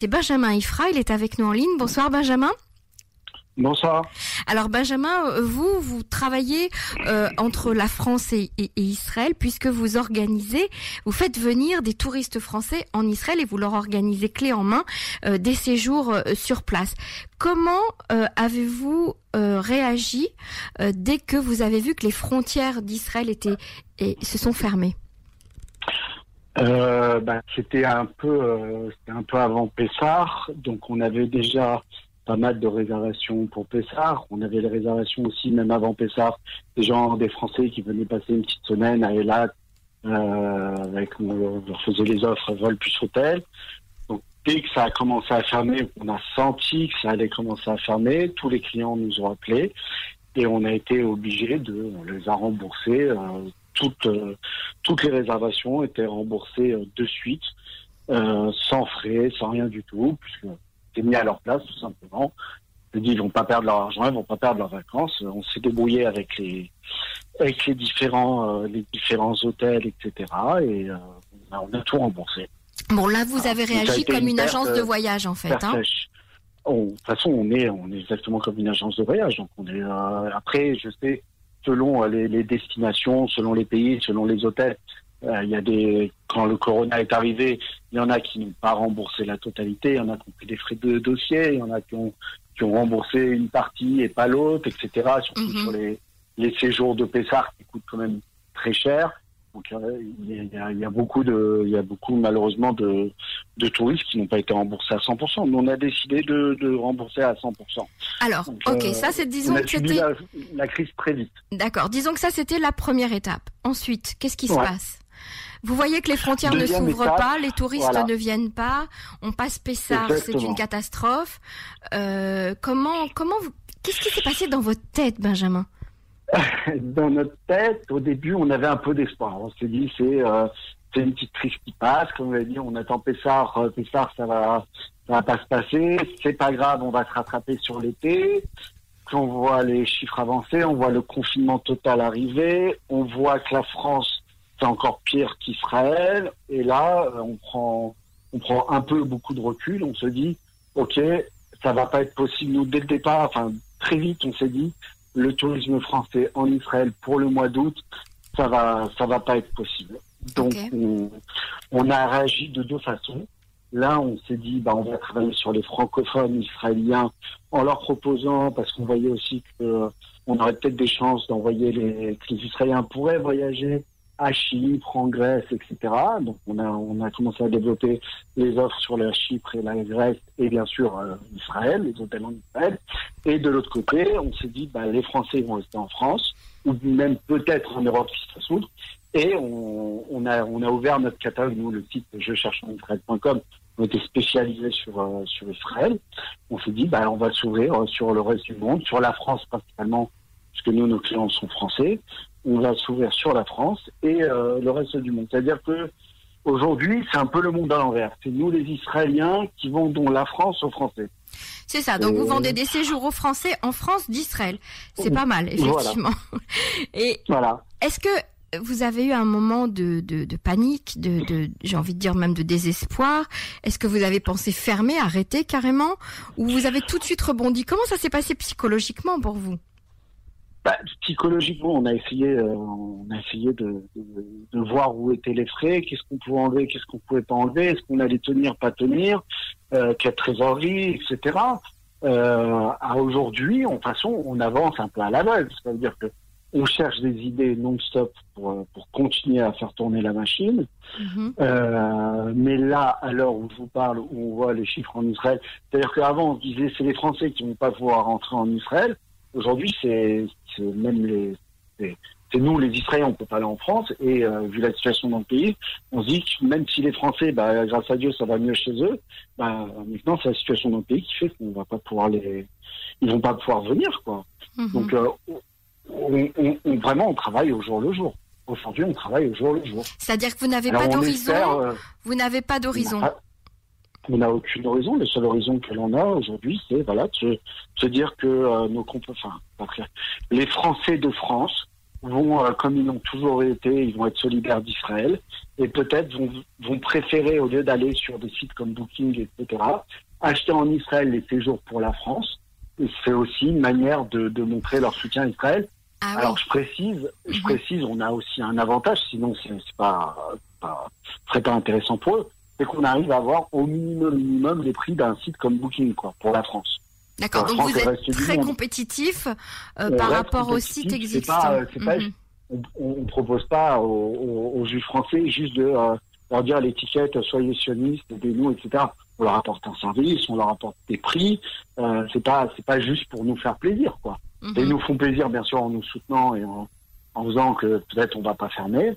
C'est Benjamin Ifra, il est avec nous en ligne. Bonsoir Benjamin. Bonsoir. Alors Benjamin, vous, vous travaillez euh, entre la France et, Israël puisque vous organisez, vous faites venir des touristes français en Israël et vous leur organisez clé en main euh, des séjours euh, sur place. Comment avez-vous réagi dès que vous avez vu que les frontières d'Israël étaient et se sont fermées? Euh, bah, c'était un peu, euh, un peu avant Pessar, donc on avait déjà pas mal de réservations pour Pessar. On avait les réservations aussi, même avant Pessar, des gens, des Français qui venaient passer une petite semaine à Elat, euh, avec, on leur faisait les offres vol plus hôtel. Donc dès que ça a commencé à fermer, on a senti que ça allait commencer à fermer. Tous les clients nous ont appelés et on a été obligé de, on les a remboursés. Euh, toutes, euh, toutes les réservations étaient remboursées euh, de suite, euh, sans frais, sans rien du tout, puisque c'était mis à leur place tout simplement. Je dis, ils vont pas perdre leur argent, ils vont pas perdre leurs vacances. On s'est débrouillé avec les avec les différents les différents hôtels, etc. Et on a tout remboursé. Bon, là, vous avez réagi comme une, agence de voyage, en fait. Hein. de toute façon, on est, on est exactement comme une agence de voyage. Donc, on est. après, je sais, selon euh, les, destinations, selon les pays, selon les hôtels. Euh, il y a des quand le corona est arrivé, il y en a qui n'ont pas remboursé la totalité, il y en a qui ont pris des frais de dossier, il y en a qui ont qui ont remboursé une partie et pas l'autre, etc. Surtout mhm. sur les les séjours de Pessard qui coûtent quand même très cher. Donc il y, a, beaucoup de, il y a beaucoup malheureusement de, de touristes qui n'ont pas été remboursés à 100%. Nous on a décidé de, de rembourser à 100%. Alors, ok, euh, ça c'est disons que c'était la, crise très vite. D'accord, disons que ça c'était la première étape. Ensuite, qu'est-ce qui se passe? Vous voyez que les frontières ne s'ouvrent pas, les touristes ne viennent pas, on passe Pessard, c'est une catastrophe. Euh, comment, comment, qu'est-ce qui s'est passé dans votre tête, Benjamin? Dans notre tête, au début, on avait un peu d'espoir. On s'est dit, c'est euh, c'est une petite crise qui passe. Comme on l'a dit, on attend Pessard. Euh, Pessard, ça va, ça va pas se passer. C'est pas grave, on va se rattraper sur l'été. on voit les chiffres avancer, on voit le confinement total arriver, on voit que la France, c'est encore pire qu'Israël. Et là, euh, on prend, on prend un peu beaucoup de recul. On se dit, OK, ça va pas être possible. Nous, dès le départ, enfin, très vite, on s'est dit, le tourisme français en Israël pour le mois d'août, ça va, ça va pas être possible. Donc, on, a réagi de deux façons. Là, on s'est dit, bah, on va travailler sur les francophones israéliens en leur proposant, parce qu'on voyait aussi que on aurait peut-être des chances d'envoyer les, que les Israéliens pourraient voyager à Chypre, en Grèce, etc. Donc on a on a commencé à développer les offres sur la Chypre et la Grèce et bien sûr euh, Israël, les hôtels en Israël. Et de l'autre côté, on s'est dit bah, les Français vont rester en France ou même peut-être en Europe si ça s'ouvre. Et on, a on a ouvert notre catalogue, nous le site je cherche en Israël.com, on était spécialisé sur euh, sur Israël. On s'est dit bah on va s'ouvrir euh, sur le reste du monde, sur la France principalement, puisque nous nos clients sont français on va s'ouvrir sur la France et euh, le reste du monde. C'est-à-dire que aujourd'hui, c'est un peu le monde à l'envers. C'est nous les Israéliens qui vendons la France aux Français. C'est ça. Donc vous vendez des séjours aux Français en France d'Israël. C'est pas mal, effectivement. Et voilà. Est-ce que vous avez eu un moment de, panique, de, de j'ai envie de dire même de désespoir? Est-ce que vous avez pensé fermer, arrêter carrément? Ou vous avez tout de suite rebondi? Comment ça s'est passé psychologiquement pour vous? Bah, psychologiquement, on a essayé, euh, on a essayé de, de, voir où étaient les frais, qu'est-ce qu'on pouvait enlever, qu'est-ce qu'on pouvait pas enlever, est-ce qu'on allait tenir, pas tenir, euh, quelle trésorerie, etc. Euh, à aujourd'hui, en façon, on avance un peu à l'aveugle. C'est-à-dire que on cherche des idées non-stop pour, pour continuer à faire tourner la machine. Mm-hmm. Euh, mais là, à l'heure où je vous parle, où on voit les chiffres en Israël, c'est-à-dire qu'avant, on disait c'est les Français qui vont pas pouvoir rentrer en Israël. Aujourd'hui, c'est même les c'est nous les Israéliens, on peut pas aller en France et euh, vu la situation dans le pays, on se dit que même si les Français, bah, grâce à Dieu, ça va mieux chez eux, bah, maintenant c'est la situation dans le pays qui fait qu'on va pas pouvoir les, ils vont pas pouvoir venir quoi. Mhm. Donc euh, on, vraiment on travaille au jour le jour. Aujourd'hui, on travaille au jour le jour. C'est-à-dire que vous n'avez pas d'horizon. Euh, vous n'avez pas d'horizon on n'a aucune horizon. Le seul horizon que l'on a aujourd'hui, c'est voilà, de se, dire que nos enfin, les Français de France vont, euh, comme ils l'ont toujours été, ils vont être solidaires d'Israël et peut-être vont, vont préférer, au lieu d'aller sur des sites comme Booking, etc., acheter en Israël les séjours pour la France. C'est aussi une manière de, de montrer leur soutien à Israël. Ah oui. Alors je précise, je Mhm. précise, on a aussi un avantage, sinon c'est c'est pas, pas, ce serait pas intéressant pour eux, c'est qu'on arrive à avoir au minimum, minimum les prix d'un site comme Booking, quoi, pour la France. D'accord, donc France vous êtes très monde. compétitif euh, On par rapport aux sites existants. euh, Mhm. on, on propose pas aux, aux, juifs français juste de euh, leur dire l'étiquette soyez sionistes, aidez-nous, etc. On leur apporte un service, on leur apporte des prix. Euh, c'est pas c'est pas juste pour nous faire plaisir, quoi. Mhm. Et ils nous font plaisir, bien sûr, en nous soutenant et en, en faisant que peut-être on va pas fermer.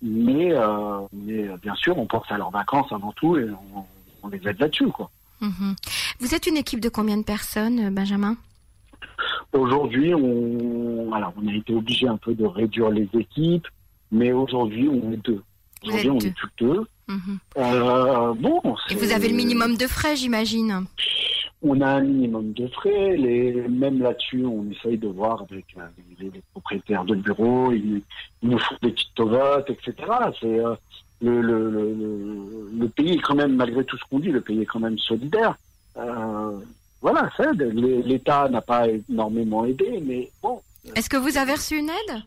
Mais, euh, mais euh, bien sûr, on pense à leurs vacances avant tout et on, on les aide là-dessus, quoi. Mhm. Vous êtes une équipe de combien de personnes, euh, Benjamin? Aujourd'hui, on, alors, on a été obligé un peu de réduire les équipes, mais aujourd'hui, on est deux. Aujourd'hui, on deux. est tous deux. Mhm. Euh, bon, Et vous avez le minimum de frais, j'imagine? On a un minimum de frais. Les, même là-dessus, on essaye de voir avec euh, les, les propriétaires de bureaux. Ils, ils nous font des petites tovotes, etc. C'est euh, le, le, le, le- le pays est quand même, malgré tout ce qu'on dit, le pays est quand même solidaire. Euh, voilà, ça aide. L'État n'a pas énormément aidé, mais bon. Est-ce que vous avez reçu une aide?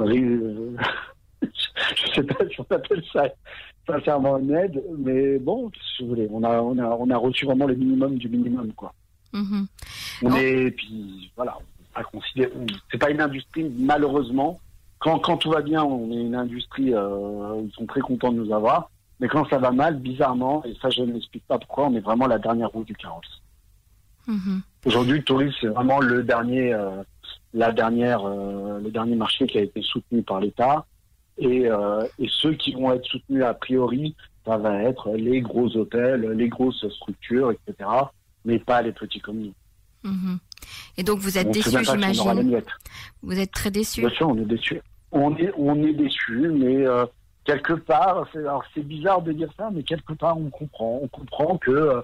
Euh, je sais pas si on appelle ça sincèrement une aide, mais bon, si vous voulez, on a, on a, on a reçu vraiment le minimum du minimum, quoi. Mhm. On Oh. est, puis voilà, c'est pas une industrie, malheureusement. Quand, quand tout va bien, on est une industrie, euh, ils sont très contents de nous avoir. Mais quand ça va mal, bizarrement, et ça je ne m'explique pas pourquoi, on est vraiment la dernière roue du carrosse. Mhm. Aujourd'hui, le tourisme, c'est vraiment le dernier, euh, la dernière, euh, le dernier marché qui a été soutenu par l'État. Et, euh, et ceux qui vont être soutenus a priori, ça va être les gros hôtels, les grosses structures, etc. Mais pas les petits comme nous. Mhm. Et donc vous êtes On sait déçu, même pas si on aura la j'imagine. Vous êtes très déçu. Bien sûr, on est déçu. On est, on est déçu, mais quelque part, c'est, alors c'est bizarre de dire ça, mais quelque part, on comprend. On comprend que euh,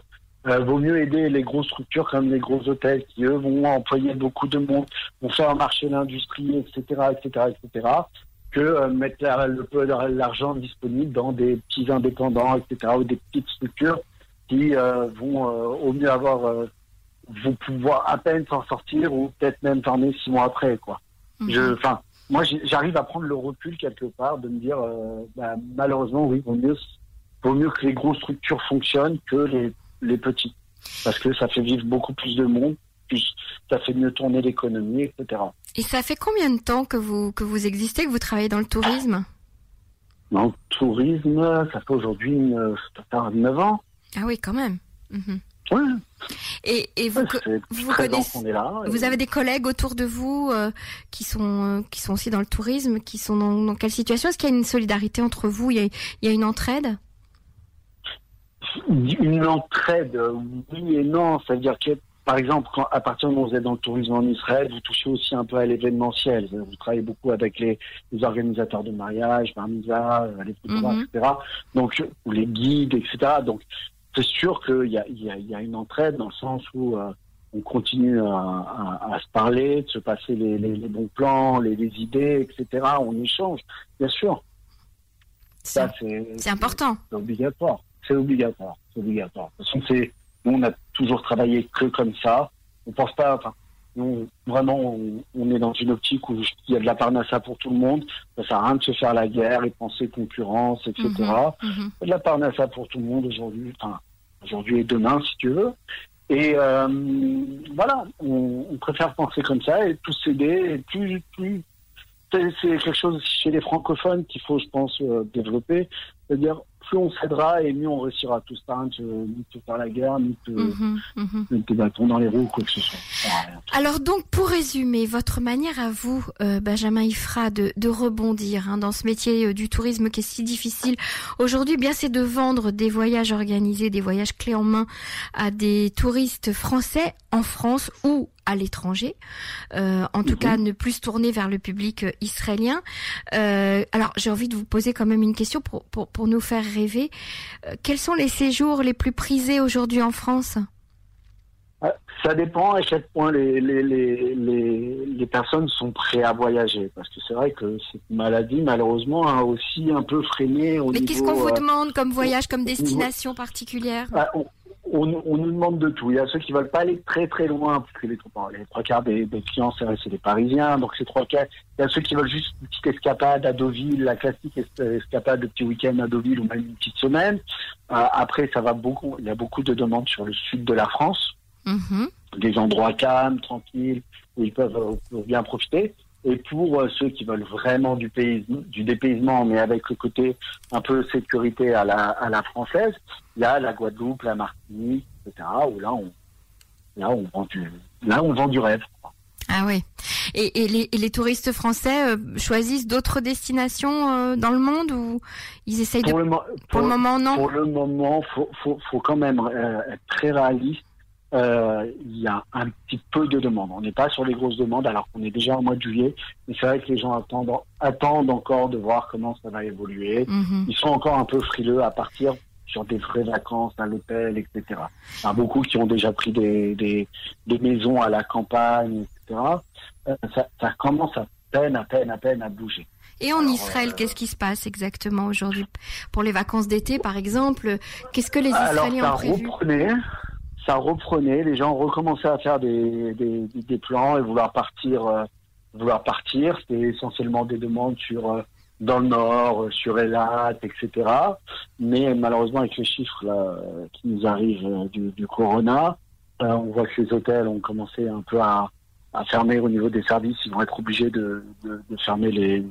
euh, vaut mieux aider les grosses structures comme les gros hôtels qui, eux, vont employer beaucoup de monde, vont faire marcher l'industrie, etc., etc., etc., que euh, mettre la- le peu l'argent disponible dans des petits indépendants, etc., ou des petites structures qui euh, vont au mieux avoir, vont pouvoir à peine s'en sortir ou peut-être même fermer six mois après, quoi. Mhm. Je, enfin, moi, j'arrive à prendre le recul quelque part de me dire, euh, bah, malheureusement, oui, vaut mieux, vaut mieux que les grosses structures fonctionnent que les, les petites, parce que ça fait vivre beaucoup plus de monde, plus ça fait mieux tourner l'économie, etc. Et ça fait combien de temps que vous, que vous existez, que vous travaillez dans le tourisme? Dans le tourisme, ça fait aujourd'hui euh, ça fait 9 ans. Ah oui, quand même. Mhm. Et, et vous, ça vous 13 ans connaissez- qu'on est là. et- vous avez des collègues autour de vous euh, qui sont euh, qui sont aussi dans le tourisme, qui sont dans, dans quelle situation? Est-ce qu'il y a une solidarité entre vous? Il y a, il y a une entraide? Une entraide, oui et non. C'est-à-dire que, par exemple, quand, à partir du moment où vous êtes dans le tourisme en Israël, vous touchez aussi un peu à l'événementiel. Vous travaillez beaucoup avec les, les organisateurs de mariage, euh, les etc. Donc, ou les guides, etc. Donc, c'est sûr qu'il y a, il y, a, il y a une entraide dans le sens où euh, on continue à, à, à se parler, de se passer les, les, les bons plans, les, les idées, etc. On échange, bien sûr. C'est Ça, c'est c'est important. c'est obligatoire. C'est obligatoire. C'est obligatoire. De toute façon, c'est, nous, on a toujours travaillé que comme ça. On pense pas, enfin, nous, vraiment, on, on est dans une optique où il y a de la parnassa pour tout le monde. Ça sert à rien de se faire la guerre et penser concurrence, etc. Il y a de la parnassa pour tout le monde aujourd'hui, enfin, aujourd'hui et demain, si tu veux. Et euh, voilà, on, on préfère penser comme ça et tous s'aider. Et plus, c'est quelque chose chez les francophones qu'il faut, je pense, euh, développer. C'est-à-dire, plus on s'aidera et mieux on réussira tous de, ni de se faire la guerre, ni de, Mhm, mhm. ni dans les roues, quoi que ce soit. Ça. Alors donc, pour résumer, votre manière à vous, euh, Benjamin Ifra, de, de rebondir hein, dans ce métier euh, du tourisme qui est si difficile aujourd'hui, eh bien c'est de vendre des voyages organisés, des voyages clés en main à des touristes français en France ou à l'étranger. Euh, en tout Mhm. cas, ne plus se tourner vers le public euh, israélien. Euh, alors, j'ai envie de vous poser quand même une question pour, pour, pour nous faire rêver. Euh, quels sont les séjours les plus prisés aujourd'hui en France? Ça dépend à quel point les, les, les, les, les personnes sont prêtes à voyager. Parce que c'est vrai que cette maladie, malheureusement, a aussi un peu freiné au Mais niveau... qu'est-ce qu'on vous demande comme voyage, comme destination particulière? Ah, on, on- nous demande de tout. Il y a ceux qui veulent pas aller très très loin, parce que les, trois- les trois quarts des, des clients, c'est des Parisiens. Donc c'est trois quarts. Il y a ceux qui veulent juste une petite escapade à Deauville, la classique es- escapade de petit week-end à Deauville ou même une petite semaine. Euh, après, ça va beaucoup. Il y a beaucoup de demandes sur le sud de la France, Mhm. des endroits calmes, tranquilles, où ils peuvent euh, bien profiter. Et pour euh, ceux qui veulent vraiment du, pays, du dépaysement, mais avec le côté un peu sécurité à la, à la française, il y a la Guadeloupe, la Martinique, etc. Où là, on, là, on vend du, là, on vend du rêve. Ah oui. Et, et, les, et les touristes français euh, choisissent d'autres destinations euh, dans le monde ou ils essayent de... Pour le, Pour le moment, non? Pour le moment, faut, faut, faut quand même être très réaliste. Euh, Il y a un petit peu de demandes. On n'est pas sur les grosses demandes alors qu'on est déjà au mois de juillet. Mais c'est vrai que les gens attendent, attendent encore de voir comment ça va évoluer. Mhm. Ils sont encore un peu frileux à partir sur des vraies vacances à l'hôtel, etc. Il y en a beaucoup qui ont déjà pris des, des, des maisons à la campagne, etc. Euh, ça, ça commence à peine, à peine, à peine à bouger. Et en Alors, Israël, euh, qu'est-ce qui se passe exactement aujourd'hui? Pour les vacances d'été, par exemple, qu'est-ce que les Alors Israéliens ça ont prévu? reprenait, ça reprenait, les gens recommençaient à faire des, plans et vouloir partir, euh, vouloir partir. C'était essentiellement des demandes sur euh, dans le nord, euh, sur Elat, etc. Mais malheureusement avec les chiffres qui nous arrivent du, corona, on voit que les hôtels ont commencé un peu à, fermer au niveau des services. Ils vont être obligés de fermer les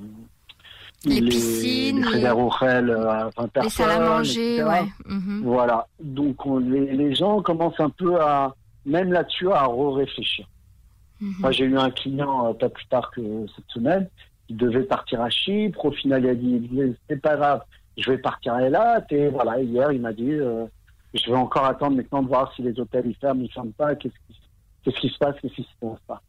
Les piscines, les, les- Rochelle, euh, à 20 Les personnes, salles à manger, etc. ouais. Mhm. Voilà. Donc on- les, les gens commencent un peu à, même là-dessus, à réfléchir. Mhm. Moi, j'ai eu un client euh, pas plus tard que cette semaine qui devait partir à Chypre. Au final, il a dit c'est pas grave, je vais partir à Elat. Et voilà, hier, il m'a dit euh, je vais encore attendre maintenant de voir si les hôtels ils ferment, ils ferment pas, qu'est-ce qui, qui se passe, qu'est-ce qui se passe pas?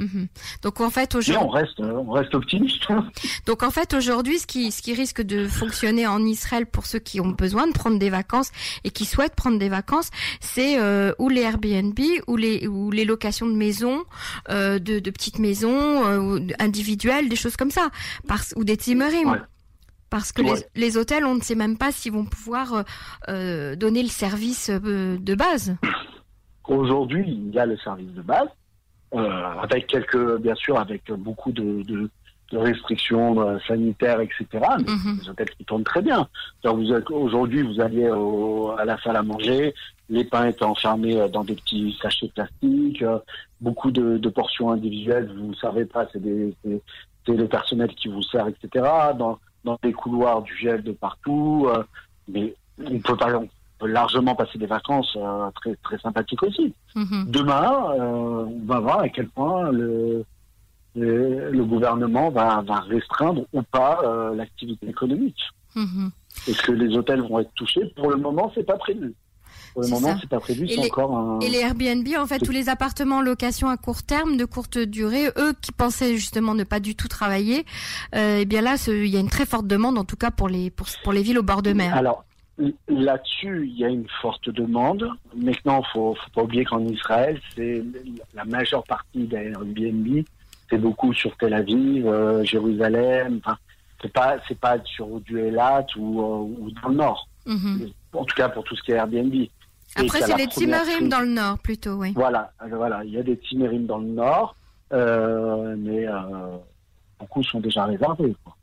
Mhm. Donc en fait aujourd'hui, on reste, euh, on reste optimiste. hein. donc en fait aujourd'hui, ce qui ce qui risque de fonctionner en Israël pour ceux qui ont besoin de prendre des vacances et qui souhaitent prendre des vacances, c'est euh, ou les Airbnb ou les ou les locations de maisons, euh, de, de petites maisons euh, individuelles, des choses comme ça, parce ou des Zimmerim. Ouais. Parce que Ouais. les, les hôtels, on ne sait même pas s'ils vont pouvoir donner le service de base. Aujourd'hui, il y a le service de base, avec quelques, bien sûr, avec beaucoup de, de, de restrictions euh, sanitaires, etc. Mais Mhm. des hôtels qui tournent très bien. C'est-à-dire, Vous êtes- aujourd'hui, vous alliez au- à la salle à manger, les pains étaient enfermés euh, dans des petits sachets plastiques, euh, beaucoup de, de portions individuelles, vous ne savez pas, c'est des- c'est c'est le personnel qui vous sert, etc. Dans, dans les couloirs, du gel de partout. euh, mais on peut, pas, on peut largement passer des vacances euh, très, très sympathiques aussi. Mhm. Demain, euh, on va voir à quel point le, le, le gouvernement va, va restreindre ou pas euh, l'activité économique. Mhm. Est-ce que les hôtels vont être touchés? Pour le moment, c'est pas prévu. Pour le moment, c'est pas prévu. Et les- encore un. Et les Airbnb, en fait, tous les appartements en location à court terme, de courte durée, eux qui pensaient justement ne pas du tout travailler, euh, eh bien là, il y a une très forte demande, en tout cas pour les pour, pour les villes au bord de mer. Alors là-dessus, il y a une forte demande. Maintenant, faut, faut pas oublier qu'en Israël, c'est la majeure partie des Airbnb, c'est beaucoup sur Tel Aviv, euh, Jérusalem. Enfin, c'est pas c'est pas sur du Elat ou, euh, ou dans le nord. Mhm. En tout cas, pour tout ce qui est Airbnb. Après, c'est les crise- dans le nord, plutôt, oui. Voilà, euh, voilà, il y a des Timérim dans le nord, euh, mais beaucoup sont déjà réservés. quoi.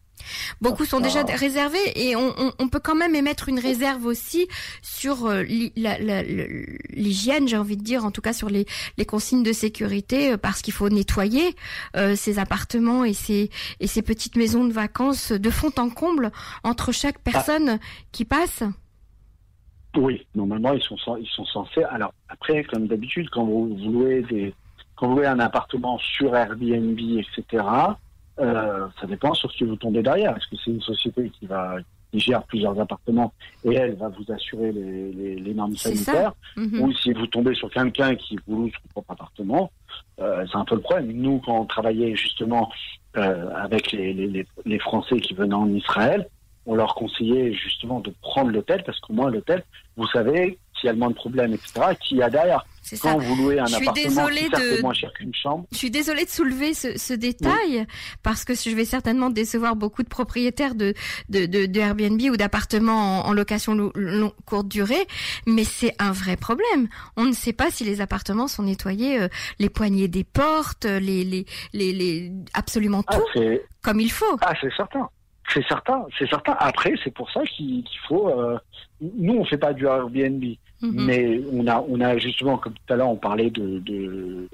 Beaucoup sont déjà Ah. réservés et on, on, on peut quand même émettre une réserve aussi sur euh, l'hygiène, j'ai envie de dire, en tout cas sur les, les consignes de sécurité, euh, parce qu'il faut nettoyer euh, ces appartements et ces, et ces petites maisons de vacances de fond en comble entre chaque personne qui passe. Oui, normalement ils sont ils sont censés. Alors après, comme d'habitude, quand vous, vous louez des quand vous louez un appartement sur Airbnb, etc. Euh, ça dépend sur ce que vous tombez derrière. Est-ce que c'est une société qui va qui gère plusieurs appartements et elle va vous assurer les, les, les normes sanitaires Mhm. ou si vous tombez sur quelqu'un qui vous loue son propre appartement, euh, c'est un peu le problème. Nous, quand on travaillait justement euh, avec les, les, les, les Français qui venaient en Israël, on leur conseillait justement de prendre l'hôtel parce qu'au moins l'hôtel, vous savez s'il y a le moins de problèmes, etc., qu'il y a derrière. Quand vous louez un Je suis appartement qui de- moins cher qu'une chambre, Je suis désolée de soulever ce, ce détail parce que je vais certainement décevoir beaucoup de propriétaires de, de, de, de Airbnb ou d'appartements en, en location lo- long- courte durée, mais c'est un vrai problème. On ne sait pas si les appartements sont nettoyés, euh, les poignées des portes, les, les, les, les absolument ah, tout comme il faut. ah, c'est certain. C'est certain, c'est certain. Après, c'est pour ça qu'il faut. euh, nous, on fait pas du Airbnb, Mhm. mais on a, on a justement, comme tout à l'heure, on parlait de, de,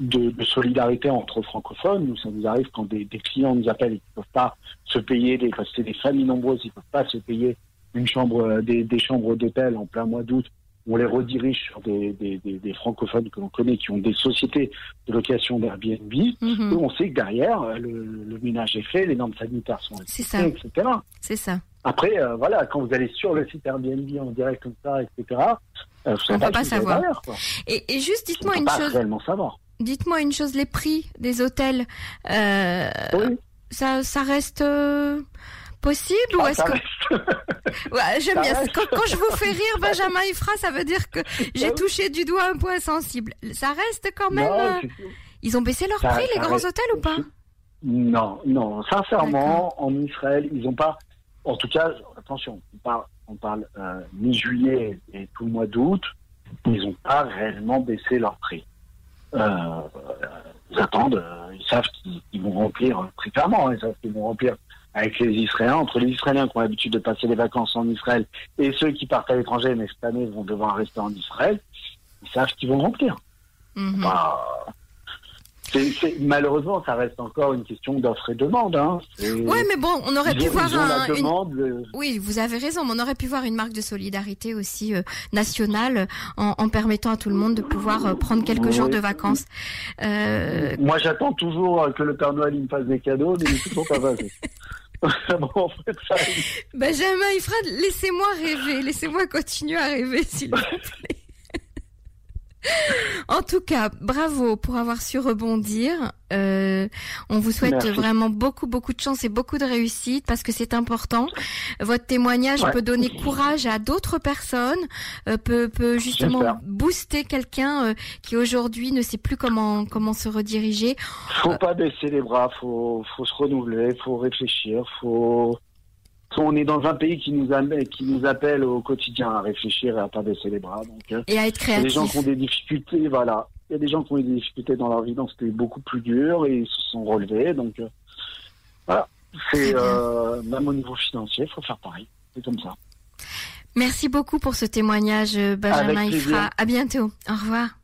de, de solidarité entre francophones. Nous, ça nous arrive quand des, des clients nous appellent et qu'ils peuvent pas se payer, des, parce que c'est des familles nombreuses, ils peuvent pas se payer une chambre, euh, des, des chambres d'hôtel en plein mois d'août. On les redirige sur des, des, francophones que l'on connaît qui ont des sociétés de location d'Airbnb. Et on sait que derrière, le, le ménage est fait, les normes sanitaires sont respectées, etc. c'est ça. Après, euh, voilà, quand vous allez sur le site Airbnb en direct comme ça, etc., euh, On savez peut pas savoir. derrière. Et, et juste dites-moi une pas chose, réellement savoir. dites-moi une chose, les prix des hôtels, euh, Oui. ça, ça reste euh, possible ou Ah, est-ce ça que reste- Ouais, j'aime bien. Quand, quand je vous fais rire, Benjamin Ifra, ça veut dire que j'ai touché du doigt un point sensible. Ça reste quand même. Non, euh, Ils ont baissé leur Ça- prix, les grands reste- hôtels ou pas? Non, non. Sincèrement, en Israël, ils n'ont pas. En tout cas, attention, on parle, on parle euh, mi-juillet et tout le mois d'août, ils n'ont pas réellement baissé leur prix. Euh, ils attendent, euh, ils savent qu'ils vont remplir très clairement. hein, ils savent qu'ils vont remplir avec les Israéliens, entre les Israéliens qui ont l'habitude de passer les vacances en Israël et ceux qui partent à l'étranger, mais cette année vont devoir rester en Israël. Ils savent qu'ils vont remplir. Mhm. Bah, malheureusement, ça reste encore une question d'offre et demande. Hein. Ouais, mais bon, on aurait pu ont- voir un. une- euh, Oui, vous avez raison, mais on aurait pu voir une marque de solidarité aussi euh, nationale en, en permettant à tout le monde de pouvoir euh, prendre quelques Oui. jours de vacances. Euh, Moi, j'attends toujours que le Père Noël il me fasse des cadeaux, mais il est toujours pas passé. Benjamin Ifra, laissez-moi rêver, laissez-moi continuer à rêver, s'il vous plaît. En tout cas, bravo pour avoir su rebondir. Euh, on vous souhaite Merci. vraiment beaucoup, beaucoup de chance et beaucoup de réussite parce que c'est important. Votre témoignage Ouais. peut donner courage à d'autres personnes, euh, peut, peut justement booster quelqu'un euh, qui aujourd'hui ne sait plus comment comment se rediriger. faut pas baisser les bras, faut, faut se renouveler, faut réfléchir, faut. On est dans un pays qui nous, amène, qui nous appelle au quotidien à réfléchir et à pas baisser les bras. Donc, euh, Et à être il y a des gens créatif. qui ont des difficultés, voilà. Il y a des gens qui ont eu des difficultés dans leur vie, donc c'était beaucoup plus dur et ils se sont relevés. Donc, euh, voilà. C'est euh, même au niveau financier, il faut faire pareil. C'est comme ça. Merci beaucoup pour ce témoignage, Benjamin. Ifra. À bientôt. Au revoir.